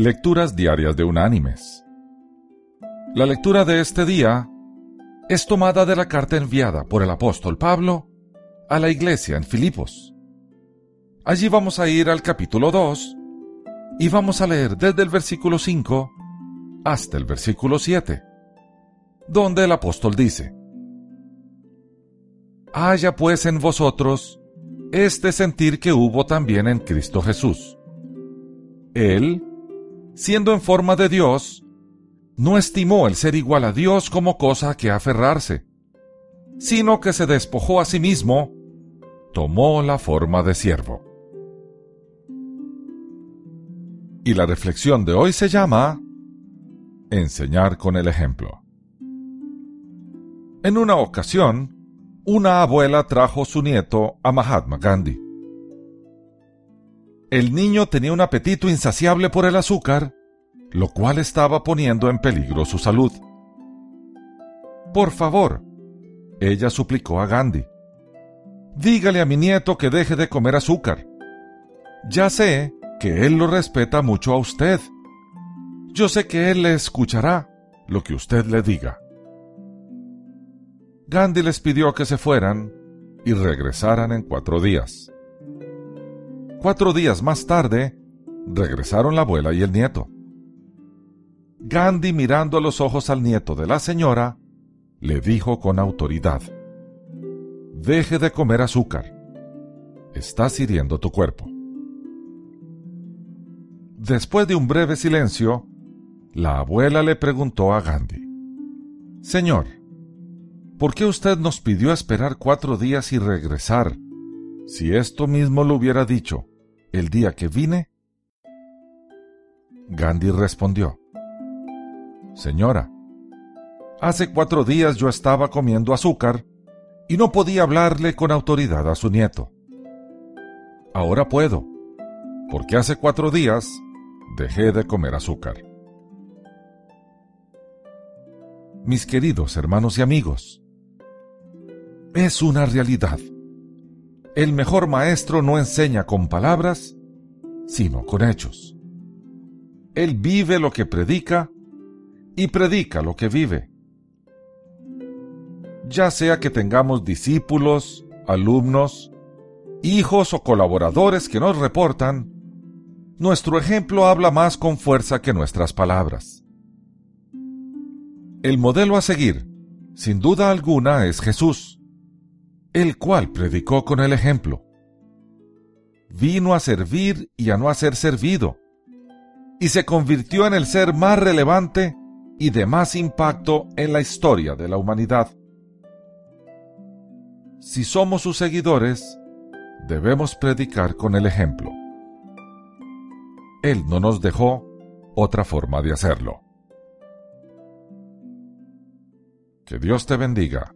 Lecturas Diarias de Unánimes. La lectura de este día es tomada de la carta enviada por el apóstol Pablo a la iglesia en Filipos. Allí vamos a ir al capítulo 2 y vamos a leer desde el versículo 5 hasta el versículo 7, donde el apóstol dice, Haya pues en vosotros este sentir que hubo también en Cristo Jesús. Él, siendo en forma de Dios, no estimó el ser igual a Dios como cosa que aferrarse, sino que se despojó a sí mismo, tomó la forma de siervo. Y la reflexión de hoy se llama Enseñar con el ejemplo. En una ocasión, una abuela trajo su nieto a Mahatma Gandhi. El niño tenía un apetito insaciable por el azúcar, lo cual estaba poniendo en peligro su salud. Por favor, ella suplicó a Gandhi, dígale a mi nieto que deje de comer azúcar. Ya sé que él lo respeta mucho a usted. Yo sé que él le escuchará lo que usted le diga. Gandhi les pidió que se fueran y regresaran en cuatro días. Cuatro días más tarde, regresaron la abuela y el nieto. Gandhi, mirando a los ojos al nieto de la señora, le dijo con autoridad, Deje de comer azúcar. Estás hiriendo tu cuerpo. Después de un breve silencio, la abuela le preguntó a Gandhi, Señor, ¿por qué usted nos pidió esperar cuatro días y regresar si esto mismo lo hubiera dicho el día que vine? Gandhi respondió, Señora, hace cuatro días yo estaba comiendo azúcar y no podía hablarle con autoridad a su nieto. Ahora puedo, porque hace cuatro días dejé de comer azúcar. Mis queridos hermanos y amigos, es una realidad el mejor maestro no enseña con palabras, sino con hechos. Él vive lo que predica y predica lo que vive. Ya sea que tengamos discípulos, alumnos, hijos o colaboradores que nos reportan, nuestro ejemplo habla más con fuerza que nuestras palabras. El modelo a seguir, sin duda alguna, es Jesús el cual predicó con el ejemplo. Vino a servir y a no a ser servido, y se convirtió en el ser más relevante y de más impacto en la historia de la humanidad. Si somos sus seguidores, debemos predicar con el ejemplo. Él no nos dejó otra forma de hacerlo. Que Dios te bendiga